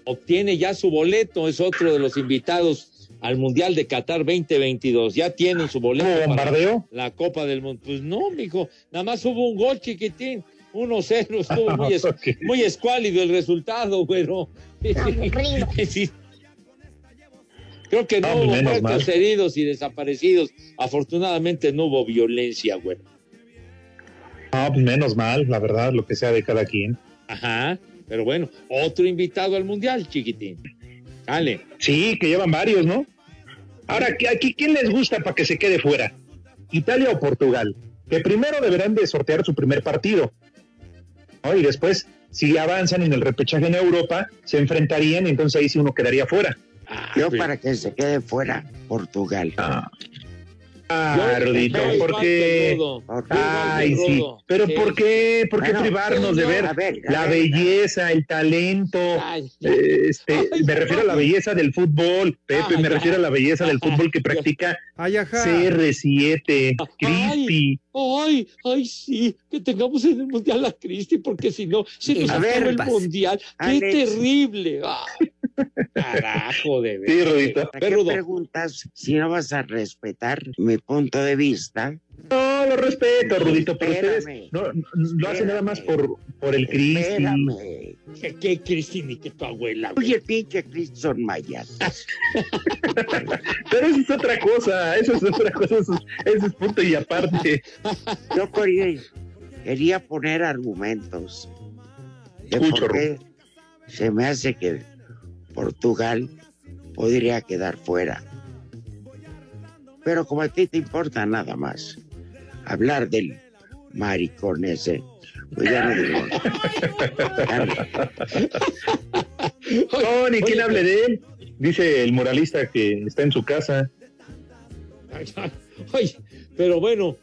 Speaker 4: obtiene ya su boleto, es otro de los invitados al Mundial de Qatar 2022. Ya tienen su boleto.
Speaker 5: ¿Hubo
Speaker 4: para
Speaker 5: bombardeo?
Speaker 4: La Copa del Mundo. Pues no, mijo, nada más hubo un gol chiquitín. 1-0, estuvo muy, es- muy escuálido el resultado, güero. Sí. Creo que no hubo
Speaker 5: menos
Speaker 4: muertos,
Speaker 5: mal.
Speaker 4: heridos y desaparecidos. Afortunadamente no hubo violencia, güero.
Speaker 5: Ah, pues menos mal, la verdad, lo que sea de cada quien.
Speaker 4: Ajá, pero bueno, otro invitado al Mundial, chiquitín. Dale.
Speaker 5: Sí, que llevan varios, ¿no? Ahora, ¿qué- aquí, ¿quién les gusta para que se quede fuera? ¿Italia o Portugal? Que primero deberán de sortear su primer partido. ¿no? Y después, si avanzan en el repechaje en Europa, se enfrentarían y entonces ahí sí uno quedaría fuera.
Speaker 3: Yo para que se quede fuera, Portugal.
Speaker 5: Ah,
Speaker 3: Yo-
Speaker 5: Rudito, ¿por qué? Ay, sí. Pero
Speaker 3: Sí.
Speaker 5: ¿por qué? ¿Por qué
Speaker 3: Bueno,
Speaker 5: privarnos de ver,
Speaker 3: a ver, a
Speaker 5: la
Speaker 3: ver,
Speaker 5: belleza, el talento? eh, este, me refiero a la belleza del fútbol, Pepe,
Speaker 4: Ay,
Speaker 5: me refiero a la belleza del fútbol que practica CR7, Crispy.
Speaker 4: Ay, ay, sí, que tengamos en el Mundial a Cristi, porque si no, se nos
Speaker 3: A
Speaker 4: acaba
Speaker 3: ver,
Speaker 4: el. Mundial. ¡Qué
Speaker 3: Alex.
Speaker 4: terrible! Carajo, de
Speaker 3: Sí,
Speaker 4: verdad.
Speaker 3: Rudito. ¿Para
Speaker 4: Ve,
Speaker 3: qué
Speaker 4: Rudo.
Speaker 3: preguntas si no vas a respetar mi punto de vista?
Speaker 5: No, lo respeto, Rudito, pero
Speaker 3: Espérame.
Speaker 5: ustedes no, no- lo hacen nada más por, por el Cristi.
Speaker 3: Espérame.
Speaker 4: ¿Qué, qué Cristi ni que tu abuela?
Speaker 3: Oye, el pinche Cristo son mayas.
Speaker 5: Pero eso es otra cosa, eso es otra cosa, eso es, eso es punto y aparte.
Speaker 3: Yo quería, quería poner argumentos de
Speaker 5: Escucho,
Speaker 3: por qué se me hace que Portugal podría quedar fuera. Pero como a ti te importa nada más hablar del maricón ese, pues ya no digo.
Speaker 5: Quien hable de él. Dice el muralista que está en su casa.
Speaker 4: Oye, pero bueno,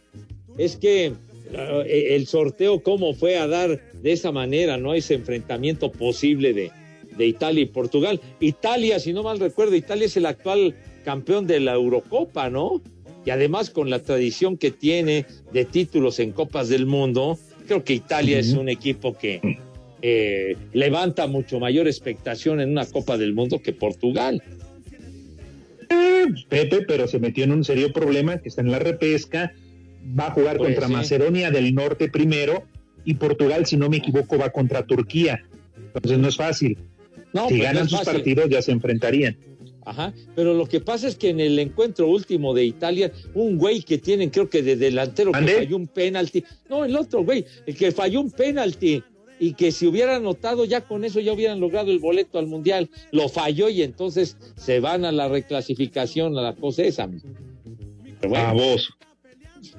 Speaker 4: es que eh, el sorteo, cómo fue a dar de esa manera, ¿no? Ese enfrentamiento posible de, de Italia y Portugal. Italia, si no mal recuerdo, Italia es el actual campeón de la Eurocopa, ¿no? Y además con la tradición que tiene de títulos en Copas del Mundo, creo que Italia es un equipo que eh, levanta mucho mayor expectación en una Copa del Mundo que Portugal.
Speaker 5: Pepe, pero se metió en un serio problema que está en la repesca. Va a jugar
Speaker 4: Pues
Speaker 5: contra
Speaker 4: sí.
Speaker 5: Macedonia del Norte primero y Portugal, si no me equivoco, va contra Turquía. Entonces no es fácil.
Speaker 4: No,
Speaker 5: si
Speaker 4: pues
Speaker 5: ganan sus
Speaker 4: fácil.
Speaker 5: partidos ya se enfrentarían.
Speaker 4: Ajá, pero lo que pasa es que en el encuentro último de Italia, un güey que tienen, creo que de delantero, que falló un penalti. No, el otro güey, el que falló un penalti y que si hubiera anotado ya con eso ya hubieran logrado el boleto al mundial. Lo falló y entonces se van a la reclasificación, a la cosa esa. Pero bueno,
Speaker 5: A vos,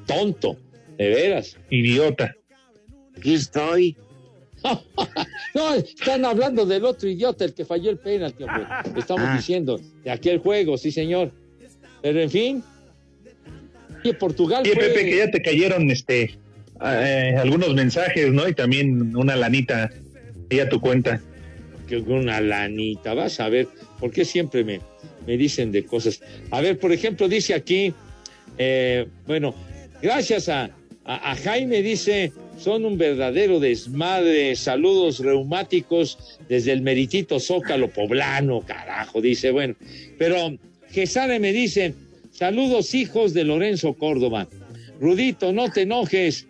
Speaker 4: tonto, de veras.
Speaker 5: idiota.
Speaker 3: Aquí estoy.
Speaker 4: No, están hablando del otro idiota, el que falló el penalti, hombre. Estamos
Speaker 3: Ah.
Speaker 4: diciendo de aquel juego, sí, señor. Pero en fin. Y Portugal fue-
Speaker 5: Pepe, que ya te cayeron este eh, algunos mensajes, ¿no? Y también una lanita ahí a tu cuenta.
Speaker 4: que una lanita, vas a ver, ¿por qué siempre me, me dicen de cosas? A ver, por ejemplo, dice aquí, eh, bueno, gracias a, a- a Jaime, dice, son un verdadero desmadre, saludos reumáticos desde el meritito Zócalo poblano, carajo, dice, bueno, pero Gesare me dice, saludos hijos de Lorenzo Córdoba, Rudito, no te enojes,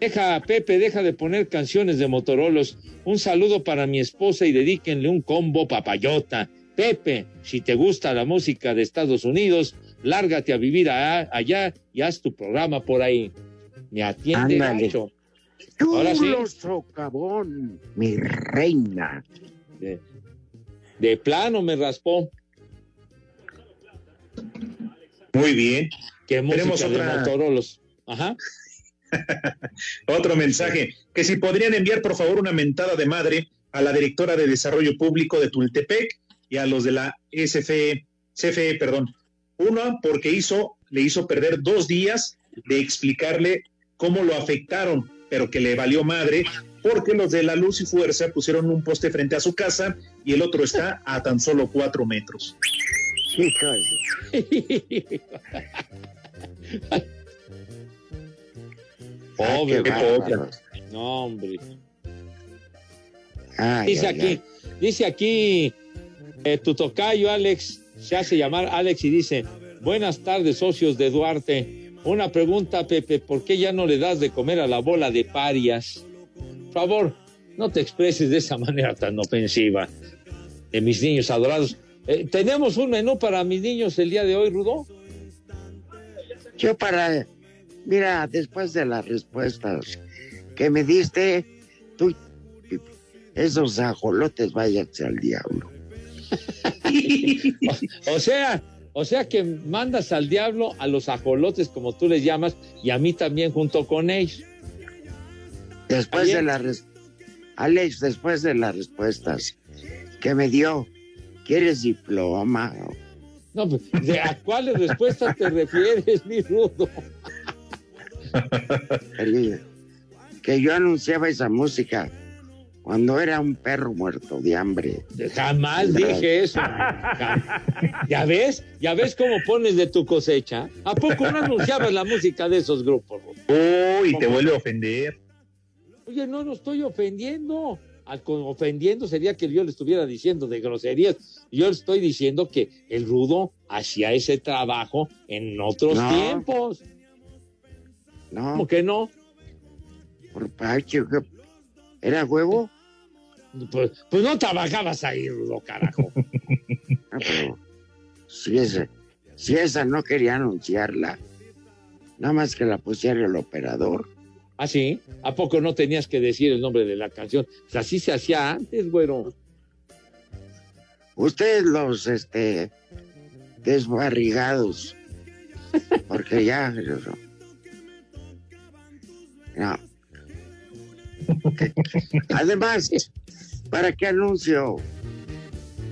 Speaker 4: Deja, Pepe, deja de poner canciones de Motorolos. Un saludo para mi esposa y dedíquenle un combo papayota. Pepe, si te gusta la música de Estados Unidos, lárgate a vivir allá y haz tu programa por ahí. Me atiende
Speaker 3: Ándale.
Speaker 4: Ahora sí.
Speaker 3: Socavón, mi reina.
Speaker 4: De, de plano me raspó.
Speaker 5: Muy bien.
Speaker 4: Qué
Speaker 5: Tenemos otra-
Speaker 4: Motorolos. Ajá.
Speaker 5: Otro mensaje, que si podrían enviar por favor una mentada de madre a la directora de Desarrollo Público de Tultepec y a los de la SFE, CFE, perdón. Una, porque hizo, le hizo perder dos días de explicarle cómo lo afectaron, pero que le valió madre, porque los de la Luz y Fuerza pusieron un poste frente a su casa y el otro está a tan solo cuatro metros.
Speaker 4: Pobre,
Speaker 5: qué poca.
Speaker 4: No, hombre.
Speaker 3: Ay,
Speaker 4: dice
Speaker 3: ay,
Speaker 4: aquí,
Speaker 3: ay.
Speaker 4: dice aquí, eh, tu tocayo Alex, se hace llamar Alex y dice, buenas tardes socios de Duarte. Una pregunta, Pepe, ¿por qué ya no le das de comer a la bola de parias? Por favor, no te expreses de esa manera tan ofensiva de mis niños adorados. Eh, ¿Tenemos un menú para mis niños el día de hoy, Rudo?
Speaker 3: Yo para, mira, después de las respuestas que me diste, tú, esos ajolotes váyanse al diablo.
Speaker 4: O sea, o sea que mandas al diablo a los ajolotes, como tú les llamas, y a mí también junto con ellos.
Speaker 3: Después de las res- Alex, después de las respuestas que me dio, ¿quieres diploma?
Speaker 4: No, pues, ¿de a cuáles respuestas te refieres, mi rudo?
Speaker 3: Que yo anunciaba esa música cuando era un perro muerto de hambre.
Speaker 4: Jamás dije eso. ¿Ya ves? ¿Ya ves cómo pones de tu cosecha? ¿A poco no anunciabas la música de esos grupos?
Speaker 5: Uy, te vuelve a ofender.
Speaker 4: Oye, no lo estoy ofendiendo. Al con- ofendiendo sería que yo le estuviera diciendo de groserías. Yo le estoy diciendo que el rudo hacía ese trabajo en otros
Speaker 3: No.
Speaker 4: tiempos.
Speaker 3: No,
Speaker 4: ¿Cómo que no?
Speaker 3: por Pacho. ¿era huevo?
Speaker 4: Pues, pues no trabajabas ahí, rudo, carajo.
Speaker 3: Ah, pero si esa, si esa no quería anunciarla, nada más que la pusiera el operador.
Speaker 4: ¿Ah, sí? ¿A poco no tenías que decir el nombre de la canción? Así se hacía antes, güero.
Speaker 3: Ustedes los este desbarrigados, porque ya no. Además, ¿para qué anuncio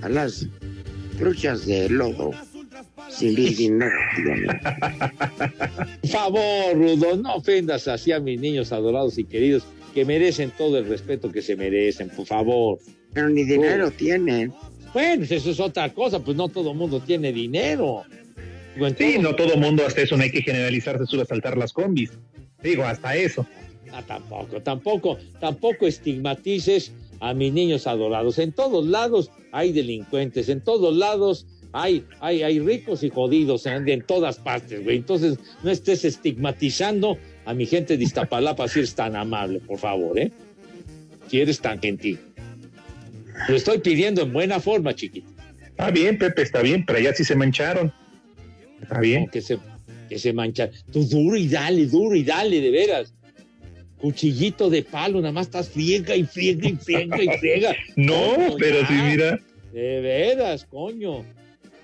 Speaker 3: a las truchas de lodo si el dinero
Speaker 4: favor, Rudo, no ofendas así a mis niños adorados y queridos que merecen todo el respeto que se merecen, por favor.
Speaker 3: Pero ni dinero tienen.
Speaker 4: Bueno, pues eso es otra cosa, pues no todo mundo tiene dinero. Digo,
Speaker 5: Sí, no todo mundo hasta eso no hay que generalizar, se sube a saltar las combis. Digo, hasta eso.
Speaker 4: Ah, tampoco, tampoco, tampoco estigmatices a mis niños adorados. En todos lados hay delincuentes, en todos lados hay, hay, hay ricos y jodidos en, en todas partes, güey. Entonces, no estés estigmatizando a mi gente de Iztapalapa si eres tan amable, por favor, ¿eh? Si eres tan gentil. Lo estoy pidiendo en buena forma, chiquito.
Speaker 5: Está bien, Pepe, está bien, pero allá sí se mancharon. Está bien.
Speaker 4: Que se, que se mancha. Tú duro y dale, duro y dale, de veras. Cuchillito de palo, nada más estás friega y friega y friega y friega.
Speaker 5: No,
Speaker 4: Coño,
Speaker 5: pero
Speaker 4: ya.
Speaker 5: sí, mira.
Speaker 4: De veras, coño.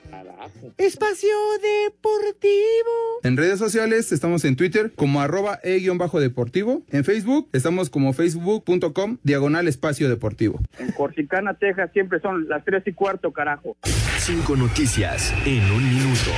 Speaker 4: Carajo.
Speaker 19: Espacio Deportivo.
Speaker 32: En redes sociales estamos en Twitter como arroba e-deportivo. En Facebook estamos como facebook.com diagonal espacio deportivo.
Speaker 33: En Corsicana, Texas, siempre son las tres y cuarto, carajo.
Speaker 34: Cinco noticias en un minuto.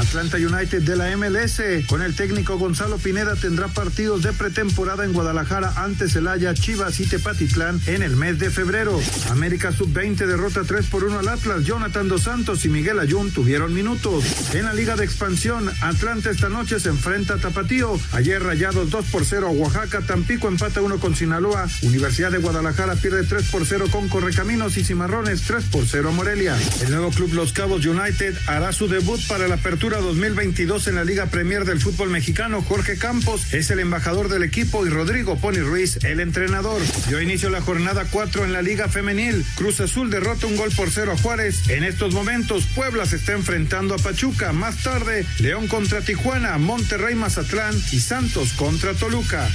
Speaker 35: Atlanta United de la MLS con el técnico Gonzalo Pineda tendrá partidos de pretemporada en Guadalajara ante Celaya, Chivas y Tepatitlán en el mes de febrero. América Sub-20 derrota 3 por 1 al Atlas. Jonathan Dos Santos y Miguel Ayun tuvieron minutos. En la Liga de Expansión, Atlanta esta noche se enfrenta a Tapatío. Ayer Rayados 2 por 0 a Oaxaca. Tampico empata 1 con Sinaloa. Universidad de Guadalajara pierde 3 por 0 con Correcaminos y Cimarrones 3 por 0 a Morelia. El nuevo club Los Cabos United hará su debut para la apertura Apertura 2022 en la Liga Premier del fútbol mexicano. Jorge Campos es el embajador del equipo y Rodrigo Pony Ruiz el entrenador. Dio inicio la jornada 4 en la Liga Femenil. Cruz Azul derrota un gol por cero a Juárez. En estos momentos, Puebla se está enfrentando a Pachuca. Más tarde, León contra Tijuana, Monterrey Mazatlán y Santos contra Toluca.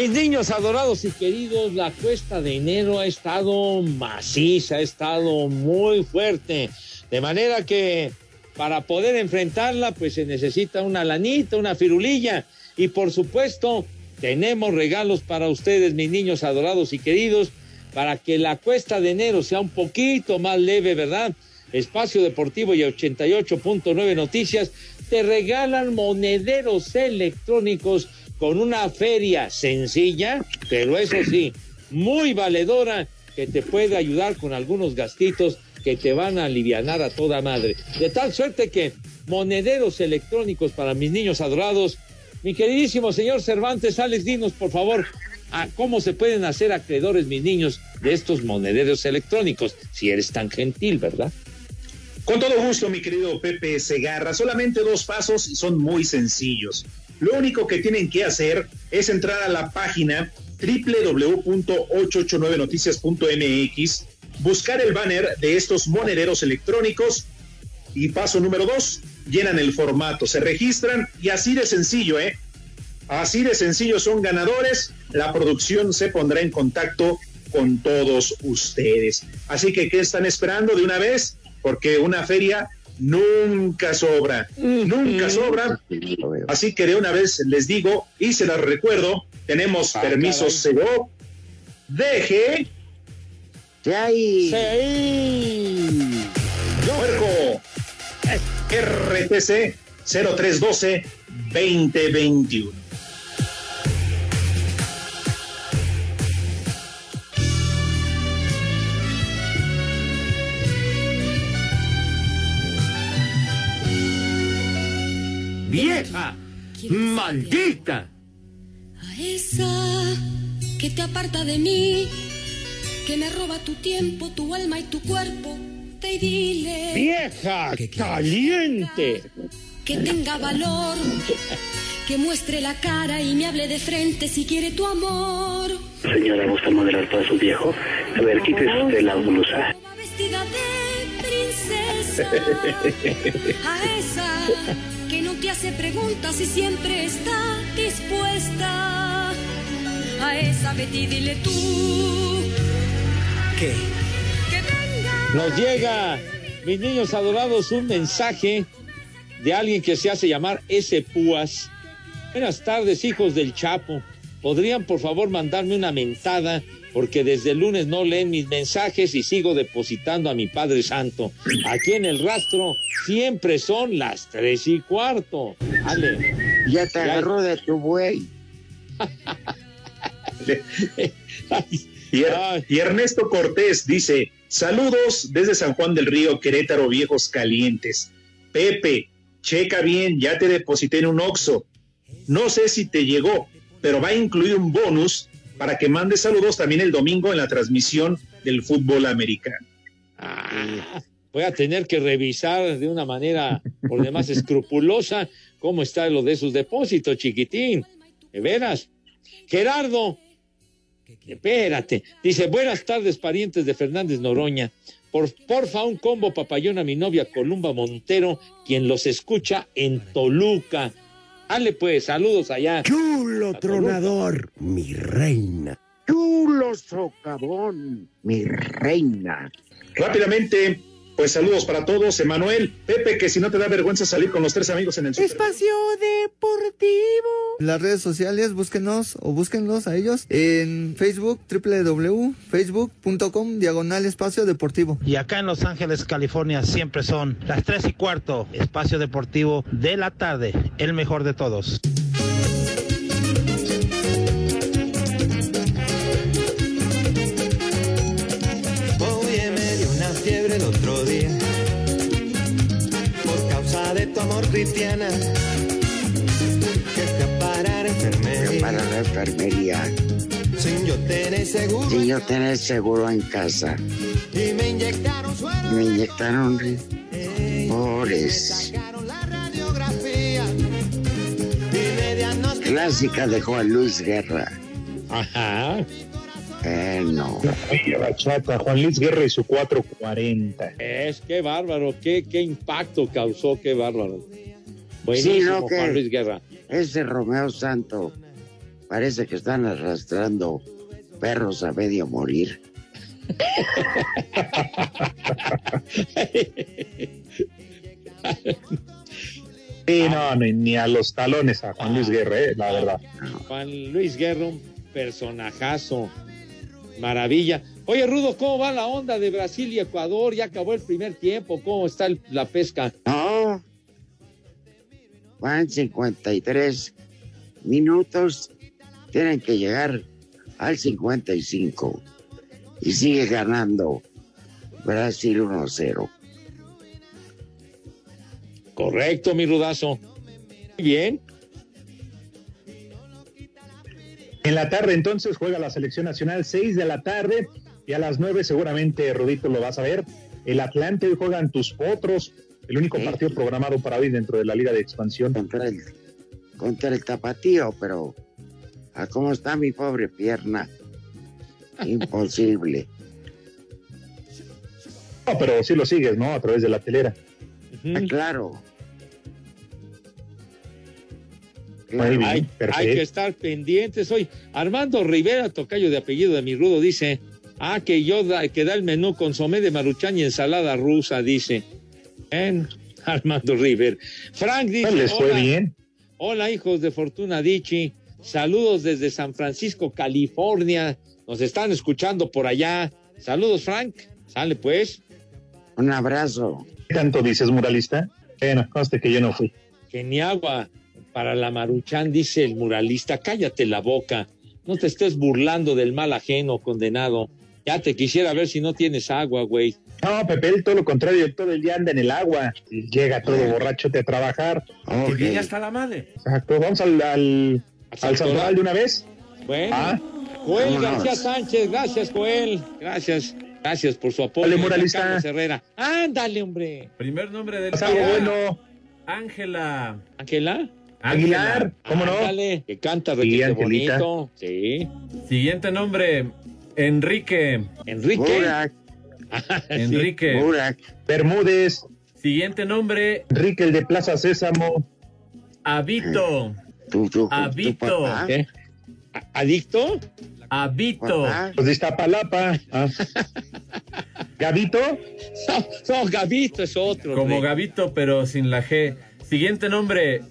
Speaker 4: Mis niños adorados y queridos, la cuesta de enero ha estado maciza, ha estado muy fuerte. De manera que para poder enfrentarla, pues se necesita una lanita, una firulilla. Y por supuesto, tenemos regalos para ustedes, mis niños adorados y queridos, para que la cuesta de enero sea un poquito más leve, ¿verdad? Espacio Deportivo y 88.9 Noticias te regalan monederos electrónicos con una feria sencilla, pero eso sí, muy valedora, que te puede ayudar con algunos gastitos que te van a aliviar a toda madre. De tal suerte que monederos electrónicos para mis niños adorados. Mi queridísimo señor Cervantes, Alex, dinos por favor a cómo se pueden hacer acreedores mis niños de estos monederos electrónicos, si eres tan gentil, ¿verdad?
Speaker 5: Con todo gusto, mi querido Pepe Segarra. Solamente dos pasos y son muy sencillos. Lo único que tienen que hacer es entrar a la página www.889noticias.mx, buscar el banner de estos monederos electrónicos y paso número dos, llenan el formato, se registran y así de sencillo, ¿eh? Así de sencillo son ganadores, la producción se pondrá en contacto con todos ustedes. Así que, ¿qué están esperando de una vez? Porque una feria nunca sobra, nunca sobra. Así que de una vez les digo y se las recuerdo, tenemos
Speaker 3: Ah,
Speaker 5: permisos CEDO, deje,
Speaker 3: ahí.
Speaker 5: puerco, RTC 0312 2021.
Speaker 14: ¡Vieja! ¡Maldita!
Speaker 36: A esa que te aparta de mí, que me roba tu tiempo, tu alma y tu cuerpo, te dile.
Speaker 4: ¡Vieja! ¡Caliente!
Speaker 36: Que tenga valor, que muestre la cara y me hable de frente si quiere tu amor.
Speaker 37: Señora, ¿gusta moderar para su viejo? A ver, quítese usted la blusa.
Speaker 36: Vestida de princesa. A esa te hace preguntas y siempre está dispuesta. A esa Betty dile tú.
Speaker 4: ¿Qué?
Speaker 36: Que venga.
Speaker 4: Nos llega, mis niños adorados, un mensaje de alguien que se hace llamar S. Púas. Buenas tardes, hijos del Chapo. ¿Podrían, por favor, mandarme una mentada? Porque desde el lunes no leen mis mensajes y sigo depositando a mi Padre Santo. Aquí en el rastro siempre son las tres y cuarto. Ale.
Speaker 3: Ya te agarró de tu buey.
Speaker 5: Y, Er- y Ernesto Cortés dice, saludos desde San Juan del Río, Querétaro, viejos calientes. Pepe, checa bien, ya te deposité en un Oxo. No sé si te llegó, pero va a incluir un bonus para que mandes saludos también el domingo en la transmisión del fútbol americano.
Speaker 4: Ah, voy a tener que revisar de una manera por demás escrupulosa cómo está lo de sus depósitos, chiquitín. De veras. Gerardo, espérate. Dice, buenas tardes, parientes de Fernández Noroña. Por, porfa, un combo papayón a mi novia Columba Montero, quien los escucha en Toluca. Dale pues, saludos allá.
Speaker 21: Chulo tronador, mi reina.
Speaker 3: Chulo socavón, mi reina.
Speaker 5: Rápidamente, pues saludos para todos. Emanuel, Pepe, que si no te da vergüenza salir con los tres amigos en el super.
Speaker 19: Espacio Deportivo.
Speaker 38: Las redes sociales, búsquenos o búsquenlos a ellos en Facebook, www.facebook.com, diagonal espacio deportivo.
Speaker 39: Y acá en Los Ángeles, California, siempre son las 3 y cuarto, espacio deportivo de la tarde, el mejor de todos.
Speaker 40: Tu amor cristiana. Que fui a parar enfermería.
Speaker 3: Para la enfermería.
Speaker 40: sin yo tener seguro.
Speaker 3: Sin yo tener seguro en casa.
Speaker 40: Y me inyectaron suero.
Speaker 3: Me inyectaron pobres.
Speaker 40: Me diagnosticaron.
Speaker 3: Clásica de Juan Luis Guerra.
Speaker 4: Ajá.
Speaker 3: No.
Speaker 5: Oye, bachata, Juan Luis Guerra y su 440.
Speaker 4: Es, qué bárbaro, qué, qué impacto causó, qué bárbaro. Buenísimo,
Speaker 3: Sí, ¿no? Que
Speaker 4: Juan Luis Guerra.
Speaker 3: Ese Romeo Santo parece que están arrastrando perros a medio morir.
Speaker 5: Sí, no, ni, ni a los talones a Juan Luis Guerra, eh, la verdad.
Speaker 4: Juan Luis Guerra, un personajazo. Maravilla. Oye, Rudo, ¿cómo va la onda de Brasil y Ecuador? Ya acabó el primer tiempo. ¿Cómo está el- la pesca?
Speaker 3: No. Van 53 minutos. Tienen que llegar al 55. Y sigue ganando Brasil 1-0.
Speaker 4: Correcto, mi Rudazo. Muy bien.
Speaker 5: En la tarde entonces juega la selección nacional, 6 de la tarde, y a las 9 seguramente, Rodito, lo vas a ver. El Atlante hoy juegan tus potros, el único partido programado para hoy dentro de la Liga de Expansión.
Speaker 3: Contra el, contra el tapatío, pero a cómo está mi pobre pierna. Imposible.
Speaker 5: No, pero sí lo sigues, ¿no? A través de la telera.
Speaker 3: Ah, claro.
Speaker 5: Muy bien,
Speaker 4: hay, que estar pendientes hoy. Armando Rivera, tocayo de apellido de mi rudo, dice, ah, que yo da, que da el menú consomé de maruchan y ensalada rusa, dice. En Armando Rivera. Frank dice,
Speaker 5: Pues les fue
Speaker 4: hola,
Speaker 5: bien.
Speaker 4: hola hijos de Fortuna Dichi, saludos desde San Francisco, California. Nos están escuchando por allá. Saludos, Frank. Sale pues.
Speaker 3: Un abrazo.
Speaker 5: ¿Qué tanto dices, muralista? Bueno, conste que yo no fui.
Speaker 4: Que ni agua para la maruchan, dice el muralista. Cállate la boca. No te estés burlando del mal ajeno, condenado. Ya te quisiera ver si no tienes agua, güey.
Speaker 5: No, Pepe, él todo lo contrario, todo el día anda en el agua. Llega todo borracho a trabajar.
Speaker 4: Que viene hasta la madre.
Speaker 5: Exacto, vamos al, al, al santoral de una vez.
Speaker 4: Bueno.
Speaker 5: Ah.
Speaker 4: Joel. García Sánchez, gracias, Joel. Gracias. Gracias por su apoyo.
Speaker 5: Dale, muralista.
Speaker 4: Carlos Herrera. Ándale, hombre.
Speaker 41: Primer nombre del. Ángela.
Speaker 4: ¿Ángela?
Speaker 5: Aguilar, ¿cómo no?
Speaker 4: Ándale, que canta
Speaker 41: Sí,
Speaker 4: bonito. Sí.
Speaker 41: Siguiente nombre, Enrique.
Speaker 4: Enrique.
Speaker 41: Enrique.
Speaker 5: Bermúdez.
Speaker 41: Siguiente nombre,
Speaker 5: Enrique, el de Plaza Sésamo.
Speaker 41: Abito. Abito.
Speaker 4: ¿Qué? ¿Adicto?
Speaker 41: Abito.
Speaker 5: Pues de Iztapalapa. Ah. ¿Gavito?
Speaker 4: No, no, Gavito es otro.
Speaker 41: Como. Gavito, pero sin la G. Siguiente nombre,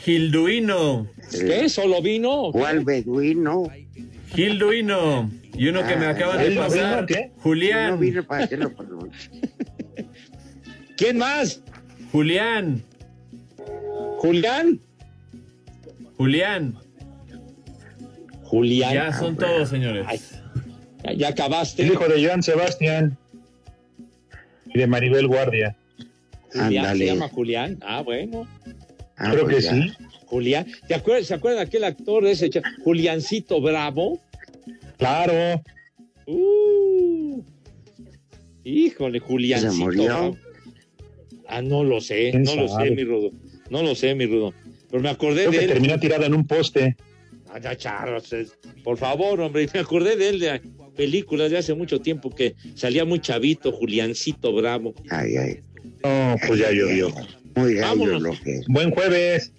Speaker 41: Gilduino.
Speaker 4: ¿Qué? ¿Solo vino?
Speaker 3: ¿Cuál beduino?
Speaker 41: Gilduino. Y uno que me
Speaker 3: Ah,
Speaker 41: acaban de
Speaker 3: ¿Gilduino
Speaker 41: pasar,
Speaker 3: qué?
Speaker 41: Julián.
Speaker 3: No vino para que lo pronuncie.
Speaker 4: ¿Quién más?
Speaker 41: Julián.
Speaker 4: ¿Julián?
Speaker 41: Julián.
Speaker 4: Julián.
Speaker 41: Ya son todos, señores.
Speaker 4: Ya, ya acabaste.
Speaker 5: El hijo de Joan Sebastián. Y de Maribel Guardia.
Speaker 4: Julián. ¿Se llama Julián? Ah, bueno.
Speaker 3: Ah,
Speaker 5: Creo
Speaker 3: pues
Speaker 5: que
Speaker 3: ya.
Speaker 5: sí.
Speaker 4: Julián. ¿Te acuerdas, ¿Se acuerdan de aquel actor de ese? Juliancito Bravo.
Speaker 5: Claro.
Speaker 4: Uh. Híjole, Juliancito
Speaker 3: ¿Se murió?
Speaker 4: Bravo. Ah, no lo sé,
Speaker 5: ¿Quién
Speaker 4: no lo sé, mi rudo. No lo sé, mi rudo. Pero me acordé
Speaker 5: Creo
Speaker 4: de
Speaker 5: que
Speaker 4: él.
Speaker 5: terminó tirada en un poste.
Speaker 4: Ah, ya, charros, es- por favor, hombre, me acordé de él de películas de hace mucho tiempo que salía muy chavito, Juliancito Bravo.
Speaker 3: Ay, ay.
Speaker 5: No, pues ya llovió.
Speaker 3: Muy gallo lo que.
Speaker 5: Buen jueves.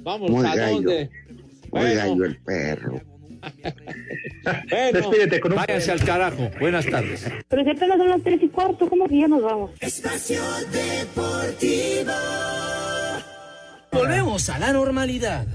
Speaker 4: Vamos,
Speaker 3: Muy
Speaker 4: ¿a
Speaker 3: gallo.
Speaker 4: dónde?
Speaker 3: Muy
Speaker 4: Bueno.
Speaker 3: gallo el perro.
Speaker 4: Bueno,
Speaker 5: Despídete con un
Speaker 4: váyanse al carajo. Buenas tardes.
Speaker 42: Pero si apenas son las tres y cuarto, ¿cómo que ya nos vamos?
Speaker 40: Espacio Deportivo.
Speaker 14: Volvemos a la normalidad.